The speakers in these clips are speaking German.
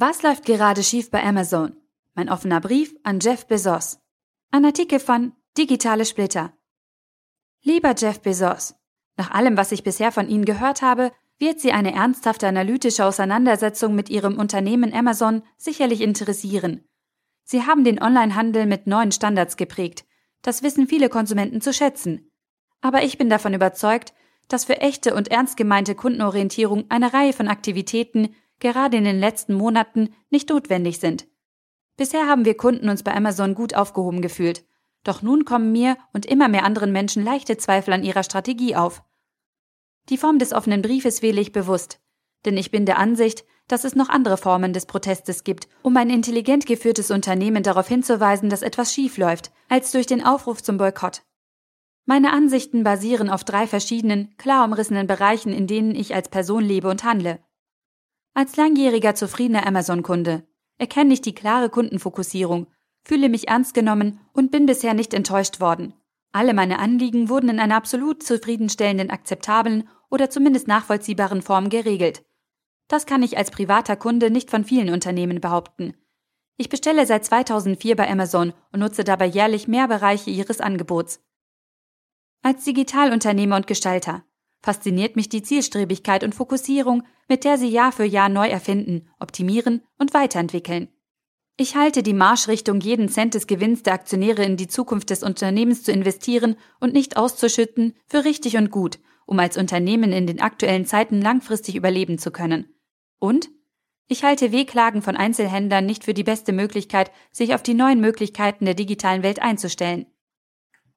Was läuft gerade schief bei Amazon? Mein offener Brief an Jeff Bezos. Ein Artikel von Digitale Splitter. Lieber Jeff Bezos, nach allem, was ich bisher von Ihnen gehört habe, wird Sie eine ernsthafte analytische Auseinandersetzung mit Ihrem Unternehmen Amazon sicherlich interessieren. Sie haben den Onlinehandel mit neuen Standards geprägt. Das wissen viele Konsumenten zu schätzen. Aber ich bin davon überzeugt, dass für echte und ernst gemeinte Kundenorientierung eine Reihe von Aktivitäten gerade in den letzten Monaten nicht notwendig sind. Bisher haben wir Kunden uns bei Amazon gut aufgehoben gefühlt. Doch nun kommen mir und immer mehr anderen Menschen leichte Zweifel an ihrer Strategie auf. Die Form des offenen Briefes wähle ich bewusst, denn ich bin der Ansicht, dass es noch andere Formen des Protestes gibt, um ein intelligent geführtes Unternehmen darauf hinzuweisen, dass etwas schief läuft, als durch den Aufruf zum Boykott. Meine Ansichten basieren auf drei verschiedenen, klar umrissenen Bereichen, in denen ich als Person lebe und handle. Als langjähriger zufriedener Amazon-Kunde erkenne ich die klare Kundenfokussierung, fühle mich ernst genommen und bin bisher nicht enttäuscht worden. Alle meine Anliegen wurden in einer absolut zufriedenstellenden, akzeptablen oder zumindest nachvollziehbaren Form geregelt. Das kann ich als privater Kunde nicht von vielen Unternehmen behaupten. Ich bestelle seit 2004 bei Amazon und nutze dabei jährlich mehr Bereiche ihres Angebots. Als Digitalunternehmer und Gestalter fasziniert mich die Zielstrebigkeit und Fokussierung, mit der sie Jahr für Jahr neu erfinden, optimieren und weiterentwickeln. Ich halte die Marschrichtung, jeden Cent des Gewinns der Aktionäre in die Zukunft des Unternehmens zu investieren und nicht auszuschütten, für richtig und gut, um als Unternehmen in den aktuellen Zeiten langfristig überleben zu können. Und? Ich halte Wehklagen von Einzelhändlern nicht für die beste Möglichkeit, sich auf die neuen Möglichkeiten der digitalen Welt einzustellen.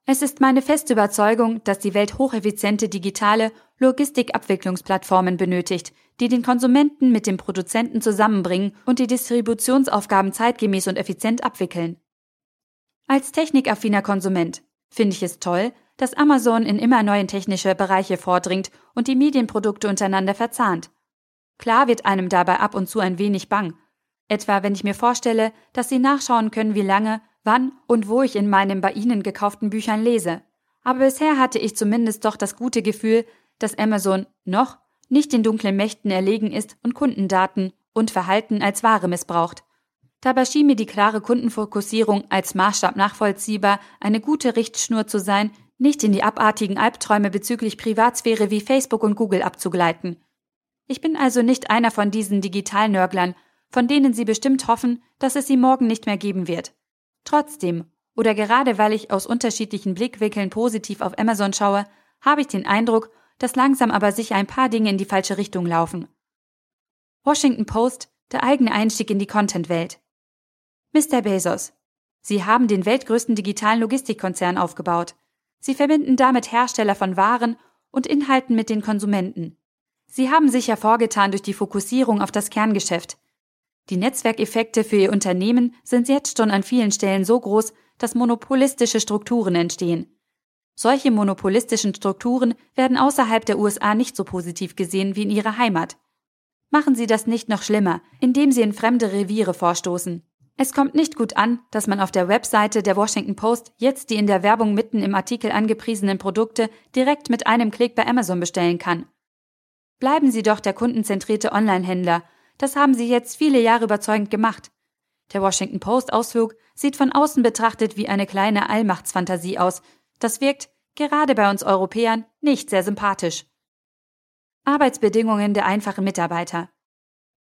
Es ist meine feste Überzeugung, dass die Welt hocheffiziente digitale Logistikabwicklungsplattformen benötigt, die den Konsumenten mit dem Produzenten zusammenbringen und die Distributionsaufgaben zeitgemäß und effizient abwickeln. Als technikaffiner Konsument finde ich es toll, dass Amazon in immer neuen technische Bereiche vordringt und die Medienprodukte untereinander verzahnt. Klar wird einem dabei ab und zu ein wenig bang, etwa wenn ich mir vorstelle, dass Sie nachschauen können, wie lange wann und wo ich in meinen bei Ihnen gekauften Büchern lese. Aber bisher hatte ich zumindest doch das gute Gefühl, dass Amazon noch nicht den dunklen Mächten erlegen ist und Kundendaten und Verhalten als Ware missbraucht. Dabei schien mir die klare Kundenfokussierung als Maßstab nachvollziehbar eine gute Richtschnur zu sein, nicht in die abartigen Albträume bezüglich Privatsphäre wie Facebook und Google abzugleiten. Ich bin also nicht einer von diesen Digitalnörglern, von denen Sie bestimmt hoffen, dass es sie morgen nicht mehr geben wird. Trotzdem, oder gerade weil ich aus unterschiedlichen Blickwinkeln positiv auf Amazon schaue, habe ich den Eindruck, dass langsam aber sicher ein paar Dinge in die falsche Richtung laufen. Washington Post, der eigene Einstieg in die Content-Welt. Mr. Bezos, Sie haben den weltgrößten digitalen Logistikkonzern aufgebaut. Sie verbinden damit Hersteller von Waren und Inhalten mit den Konsumenten. Sie haben sich hervorgetan durch die Fokussierung auf das Kerngeschäft, die Netzwerkeffekte für Ihr Unternehmen sind jetzt schon an vielen Stellen so groß, dass monopolistische Strukturen entstehen. Solche monopolistischen Strukturen werden außerhalb der USA nicht so positiv gesehen wie in ihrer Heimat. Machen Sie das nicht noch schlimmer, indem Sie in fremde Reviere vorstoßen. Es kommt nicht gut an, dass man auf der Webseite der Washington Post jetzt die in der Werbung mitten im Artikel angepriesenen Produkte direkt mit einem Klick bei Amazon bestellen kann. Bleiben Sie doch der kundenzentrierte Onlinehändler das haben sie jetzt viele Jahre überzeugend gemacht. Der Washington Post Ausflug sieht von außen betrachtet wie eine kleine Allmachtsfantasie aus. Das wirkt, gerade bei uns Europäern, nicht sehr sympathisch. Arbeitsbedingungen der einfachen Mitarbeiter.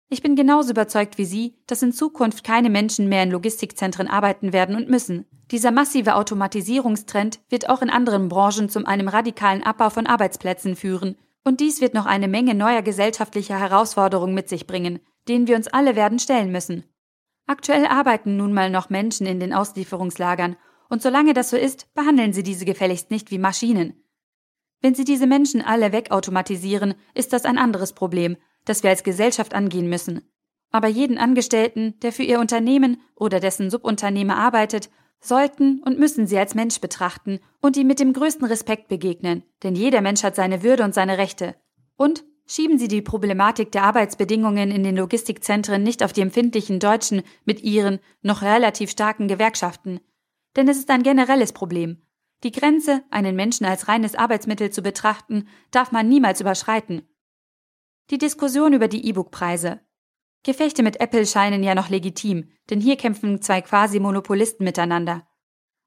Ich bin genauso überzeugt wie Sie, dass in Zukunft keine Menschen mehr in Logistikzentren arbeiten werden und müssen. Dieser massive Automatisierungstrend wird auch in anderen Branchen zum einem radikalen Abbau von Arbeitsplätzen führen und dies wird noch eine Menge neuer gesellschaftlicher Herausforderungen mit sich bringen, denen wir uns alle werden stellen müssen. Aktuell arbeiten nun mal noch Menschen in den Auslieferungslagern, und solange das so ist, behandeln Sie diese gefälligst nicht wie Maschinen. Wenn Sie diese Menschen alle wegautomatisieren, ist das ein anderes Problem, das wir als Gesellschaft angehen müssen. Aber jeden Angestellten, der für Ihr Unternehmen oder dessen Subunternehmer arbeitet, sollten und müssen sie als Mensch betrachten und ihm mit dem größten Respekt begegnen, denn jeder Mensch hat seine Würde und seine Rechte. Und schieben Sie die Problematik der Arbeitsbedingungen in den Logistikzentren nicht auf die empfindlichen Deutschen mit ihren noch relativ starken Gewerkschaften. Denn es ist ein generelles Problem. Die Grenze, einen Menschen als reines Arbeitsmittel zu betrachten, darf man niemals überschreiten. Die Diskussion über die E-Book-Preise. Gefechte mit Apple scheinen ja noch legitim, denn hier kämpfen zwei quasi Monopolisten miteinander.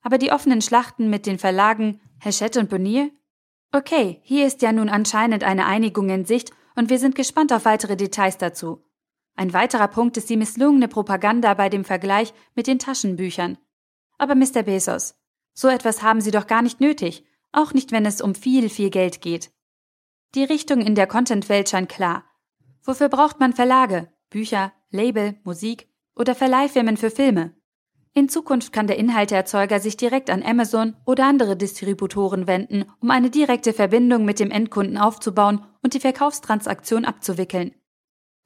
Aber die offenen Schlachten mit den Verlagen Hachette und Bonnier? Okay, hier ist ja nun anscheinend eine Einigung in Sicht und wir sind gespannt auf weitere Details dazu. Ein weiterer Punkt ist die misslungene Propaganda bei dem Vergleich mit den Taschenbüchern. Aber Mr. Bezos, so etwas haben Sie doch gar nicht nötig, auch nicht, wenn es um viel, viel Geld geht. Die Richtung in der Content-Welt scheint klar. Wofür braucht man Verlage, Bücher, Label, Musik oder Verleihfirmen für Filme? In Zukunft kann der Inhalteerzeuger sich direkt an Amazon oder andere Distributoren wenden, um eine direkte Verbindung mit dem Endkunden aufzubauen und die Verkaufstransaktion abzuwickeln.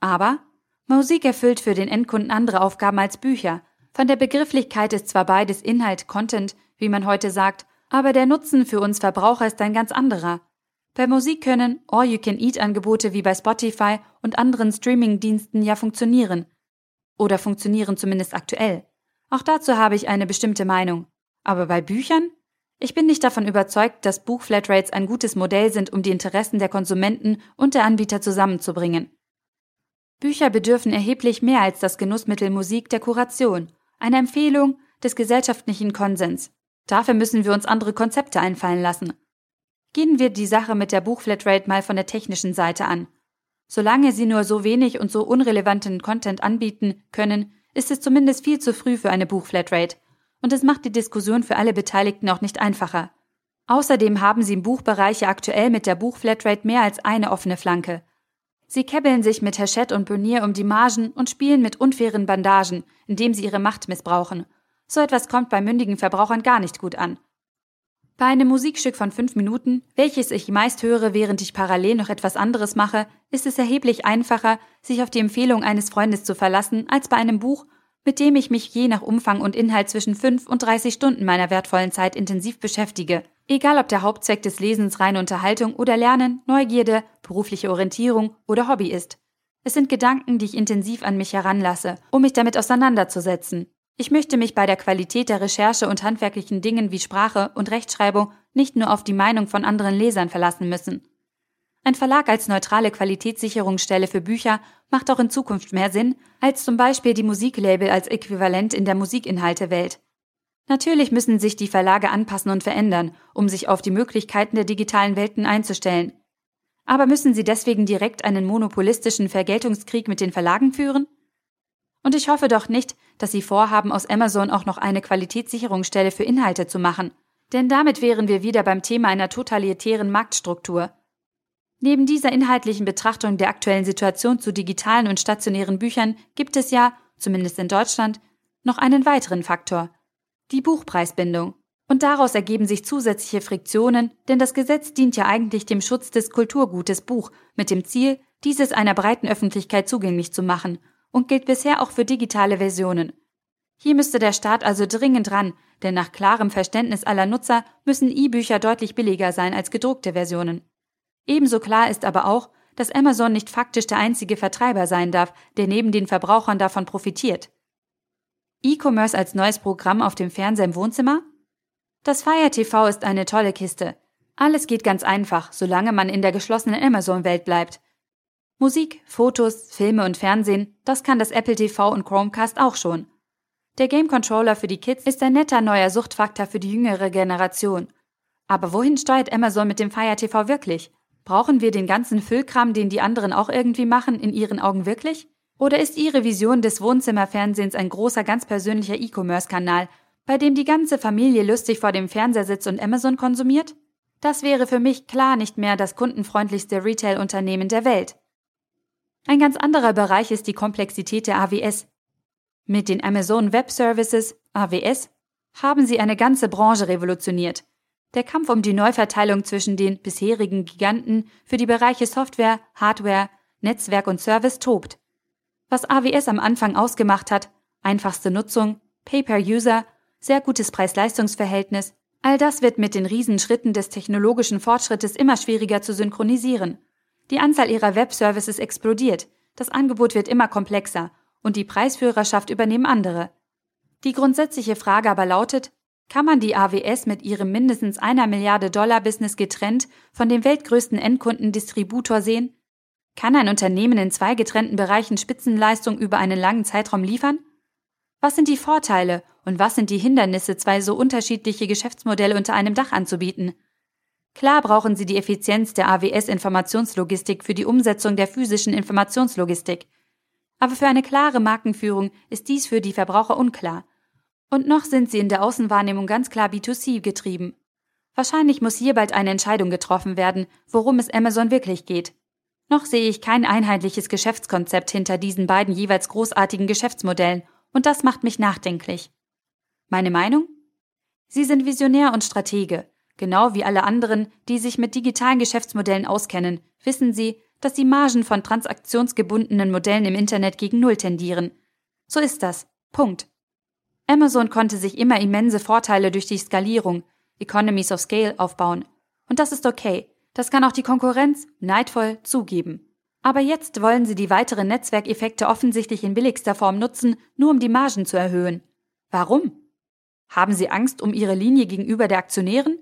Aber Musik erfüllt für den Endkunden andere Aufgaben als Bücher. Von der Begrifflichkeit ist zwar beides Inhalt, Content, wie man heute sagt, aber der Nutzen für uns Verbraucher ist ein ganz anderer. Bei Musik können All-You-Can-Eat-Angebote wie bei Spotify und anderen Streaming-Diensten ja funktionieren. Oder funktionieren zumindest aktuell. Auch dazu habe ich eine bestimmte Meinung. Aber bei Büchern? Ich bin nicht davon überzeugt, dass Buchflatrates ein gutes Modell sind, um die Interessen der Konsumenten und der Anbieter zusammenzubringen. Bücher bedürfen erheblich mehr als das Genussmittel Musik der Kuration, einer Empfehlung, des gesellschaftlichen Konsens. Dafür müssen wir uns andere Konzepte einfallen lassen. Gehen wir die Sache mit der Buchflatrate mal von der technischen Seite an. Solange sie nur so wenig und so unrelevanten Content anbieten können, ist es zumindest viel zu früh für eine Buchflatrate. Und es macht die Diskussion für alle Beteiligten auch nicht einfacher. Außerdem haben sie im Buchbereich aktuell mit der Buchflatrate mehr als eine offene Flanke. Sie kebbeln sich mit Hachette und Bonnier um die Margen und spielen mit unfairen Bandagen, indem sie ihre Macht missbrauchen. So etwas kommt bei mündigen Verbrauchern gar nicht gut an. Bei einem Musikstück von fünf Minuten, welches ich meist höre, während ich parallel noch etwas anderes mache, ist es erheblich einfacher, sich auf die Empfehlung eines Freundes zu verlassen, als bei einem Buch, mit dem ich mich je nach Umfang und Inhalt zwischen fünf und 30 Stunden meiner wertvollen Zeit intensiv beschäftige. Egal ob der Hauptzweck des Lesens reine Unterhaltung oder Lernen, Neugierde, berufliche Orientierung oder Hobby ist. Es sind Gedanken, die ich intensiv an mich heranlasse, um mich damit auseinanderzusetzen. Ich möchte mich bei der Qualität der Recherche und handwerklichen Dingen wie Sprache und Rechtschreibung nicht nur auf die Meinung von anderen Lesern verlassen müssen. Ein Verlag als neutrale Qualitätssicherungsstelle für Bücher macht auch in Zukunft mehr Sinn als zum Beispiel die Musiklabel als Äquivalent in der Musikinhaltewelt. Natürlich müssen sich die Verlage anpassen und verändern, um sich auf die Möglichkeiten der digitalen Welten einzustellen. Aber müssen sie deswegen direkt einen monopolistischen Vergeltungskrieg mit den Verlagen führen? Und ich hoffe doch nicht, dass Sie vorhaben, aus Amazon auch noch eine Qualitätssicherungsstelle für Inhalte zu machen. Denn damit wären wir wieder beim Thema einer totalitären Marktstruktur. Neben dieser inhaltlichen Betrachtung der aktuellen Situation zu digitalen und stationären Büchern gibt es ja, zumindest in Deutschland, noch einen weiteren Faktor. Die Buchpreisbindung. Und daraus ergeben sich zusätzliche Friktionen, denn das Gesetz dient ja eigentlich dem Schutz des Kulturgutes Buch mit dem Ziel, dieses einer breiten Öffentlichkeit zugänglich zu machen und gilt bisher auch für digitale Versionen. Hier müsste der Staat also dringend ran, denn nach klarem Verständnis aller Nutzer müssen E-Bücher deutlich billiger sein als gedruckte Versionen. Ebenso klar ist aber auch, dass Amazon nicht faktisch der einzige Vertreiber sein darf, der neben den Verbrauchern davon profitiert. E-Commerce als neues Programm auf dem Fernseher im Wohnzimmer? Das Fire TV ist eine tolle Kiste. Alles geht ganz einfach, solange man in der geschlossenen Amazon-Welt bleibt. Musik, Fotos, Filme und Fernsehen, das kann das Apple TV und Chromecast auch schon. Der Game Controller für die Kids ist ein netter neuer Suchtfaktor für die jüngere Generation. Aber wohin steuert Amazon mit dem Fire TV wirklich? Brauchen wir den ganzen Füllkram, den die anderen auch irgendwie machen, in ihren Augen wirklich? Oder ist Ihre Vision des Wohnzimmerfernsehens ein großer, ganz persönlicher E-Commerce-Kanal, bei dem die ganze Familie lustig vor dem Fernseher sitzt und Amazon konsumiert? Das wäre für mich klar nicht mehr das kundenfreundlichste Retail-Unternehmen der Welt. Ein ganz anderer Bereich ist die Komplexität der AWS. Mit den Amazon Web Services, AWS, haben sie eine ganze Branche revolutioniert. Der Kampf um die Neuverteilung zwischen den bisherigen Giganten für die Bereiche Software, Hardware, Netzwerk und Service tobt. Was AWS am Anfang ausgemacht hat, einfachste Nutzung, Pay-per-User, sehr gutes Preis-Leistungs-Verhältnis, all das wird mit den Riesenschritten des technologischen Fortschrittes immer schwieriger zu synchronisieren. Die Anzahl ihrer Webservices explodiert, das Angebot wird immer komplexer und die Preisführerschaft übernehmen andere. Die grundsätzliche Frage aber lautet, kann man die AWS mit ihrem mindestens einer Milliarde Dollar Business getrennt von dem weltgrößten Endkundendistributor sehen? Kann ein Unternehmen in zwei getrennten Bereichen Spitzenleistung über einen langen Zeitraum liefern? Was sind die Vorteile und was sind die Hindernisse, zwei so unterschiedliche Geschäftsmodelle unter einem Dach anzubieten? Klar brauchen Sie die Effizienz der AWS-Informationslogistik für die Umsetzung der physischen Informationslogistik. Aber für eine klare Markenführung ist dies für die Verbraucher unklar. Und noch sind sie in der Außenwahrnehmung ganz klar B2C getrieben. Wahrscheinlich muss hier bald eine Entscheidung getroffen werden, worum es Amazon wirklich geht. Noch sehe ich kein einheitliches Geschäftskonzept hinter diesen beiden jeweils großartigen Geschäftsmodellen, und das macht mich nachdenklich. Meine Meinung? Sie sind Visionär und Stratege. Genau wie alle anderen, die sich mit digitalen Geschäftsmodellen auskennen, wissen Sie, dass die Margen von transaktionsgebundenen Modellen im Internet gegen Null tendieren. So ist das. Punkt. Amazon konnte sich immer immense Vorteile durch die Skalierung, Economies of Scale aufbauen. Und das ist okay. Das kann auch die Konkurrenz neidvoll zugeben. Aber jetzt wollen sie die weiteren Netzwerkeffekte offensichtlich in billigster Form nutzen, nur um die Margen zu erhöhen. Warum? Haben sie Angst um ihre Linie gegenüber der Aktionären?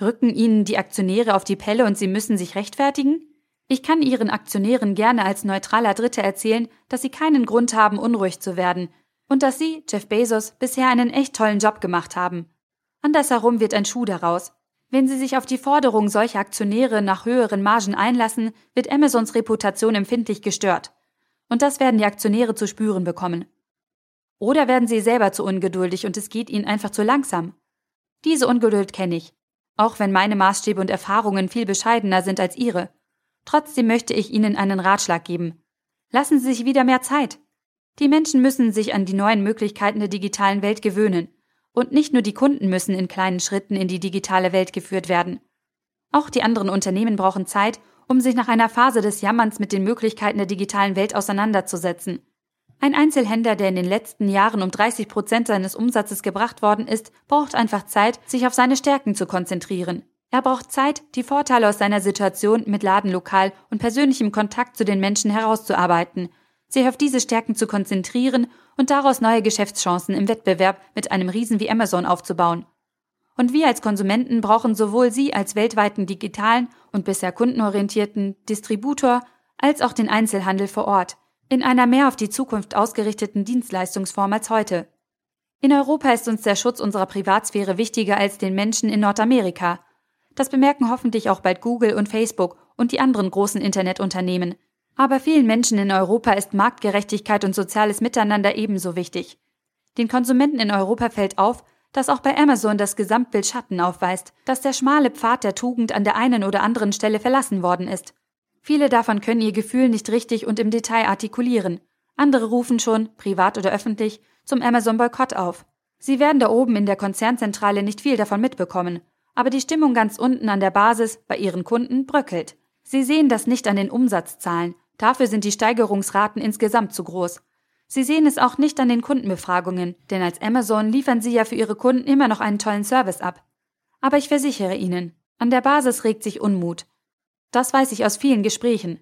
Rücken ihnen die Aktionäre auf die Pelle und sie müssen sich rechtfertigen? Ich kann ihren Aktionären gerne als neutraler Dritter erzählen, dass sie keinen Grund haben, unruhig zu werden und dass sie, Jeff Bezos, bisher einen echt tollen Job gemacht haben. Andersherum wird ein Schuh daraus. Wenn sie sich auf die Forderung solcher Aktionäre nach höheren Margen einlassen, wird Amazons Reputation empfindlich gestört. Und das werden die Aktionäre zu spüren bekommen. Oder werden sie selber zu ungeduldig und es geht ihnen einfach zu langsam. Diese Ungeduld kenne ich. Auch wenn meine Maßstäbe und Erfahrungen viel bescheidener sind als ihre. Trotzdem möchte ich Ihnen einen Ratschlag geben. Lassen Sie sich wieder mehr Zeit. Die Menschen müssen sich an die neuen Möglichkeiten der digitalen Welt gewöhnen. Und nicht nur die Kunden müssen in kleinen Schritten in die digitale Welt geführt werden. Auch die anderen Unternehmen brauchen Zeit, um sich nach einer Phase des Jammerns mit den Möglichkeiten der digitalen Welt auseinanderzusetzen. Ein Einzelhändler, der in den letzten Jahren um 30 Prozent seines Umsatzes gebracht worden ist, braucht einfach Zeit, sich auf seine Stärken zu konzentrieren. Er braucht Zeit, die Vorteile aus seiner Situation mit Ladenlokal und persönlichem Kontakt zu den Menschen herauszuarbeiten sich auf diese Stärken zu konzentrieren und daraus neue Geschäftschancen im Wettbewerb mit einem Riesen wie Amazon aufzubauen. Und wir als Konsumenten brauchen sowohl Sie als weltweiten digitalen und bisher kundenorientierten Distributor als auch den Einzelhandel vor Ort, in einer mehr auf die Zukunft ausgerichteten Dienstleistungsform als heute. In Europa ist uns der Schutz unserer Privatsphäre wichtiger als den Menschen in Nordamerika. Das bemerken hoffentlich auch bald Google und Facebook und die anderen großen Internetunternehmen, aber vielen Menschen in Europa ist Marktgerechtigkeit und soziales Miteinander ebenso wichtig. Den Konsumenten in Europa fällt auf, dass auch bei Amazon das Gesamtbild Schatten aufweist, dass der schmale Pfad der Tugend an der einen oder anderen Stelle verlassen worden ist. Viele davon können ihr Gefühl nicht richtig und im Detail artikulieren. Andere rufen schon, privat oder öffentlich, zum Amazon-Boykott auf. Sie werden da oben in der Konzernzentrale nicht viel davon mitbekommen, aber die Stimmung ganz unten an der Basis bei ihren Kunden bröckelt. Sie sehen das nicht an den Umsatzzahlen, Dafür sind die Steigerungsraten insgesamt zu groß. Sie sehen es auch nicht an den Kundenbefragungen, denn als Amazon liefern Sie ja für Ihre Kunden immer noch einen tollen Service ab. Aber ich versichere Ihnen, an der Basis regt sich Unmut. Das weiß ich aus vielen Gesprächen.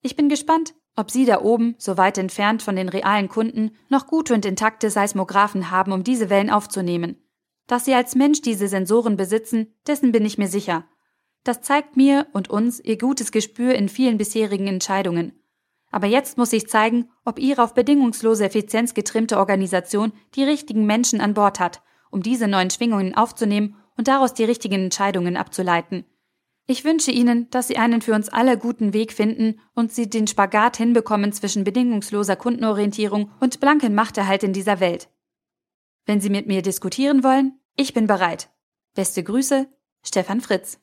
Ich bin gespannt, ob Sie da oben, so weit entfernt von den realen Kunden, noch gute und intakte Seismographen haben, um diese Wellen aufzunehmen. Dass Sie als Mensch diese Sensoren besitzen, dessen bin ich mir sicher. Das zeigt mir und uns ihr gutes Gespür in vielen bisherigen Entscheidungen. Aber jetzt muss sich zeigen, ob Ihre auf bedingungslose Effizienz getrimmte Organisation die richtigen Menschen an Bord hat, um diese neuen Schwingungen aufzunehmen und daraus die richtigen Entscheidungen abzuleiten. Ich wünsche Ihnen, dass Sie einen für uns alle guten Weg finden und Sie den Spagat hinbekommen zwischen bedingungsloser Kundenorientierung und blanken Machterhalt in dieser Welt. Wenn Sie mit mir diskutieren wollen, ich bin bereit. Beste Grüße, Stefan Fritz.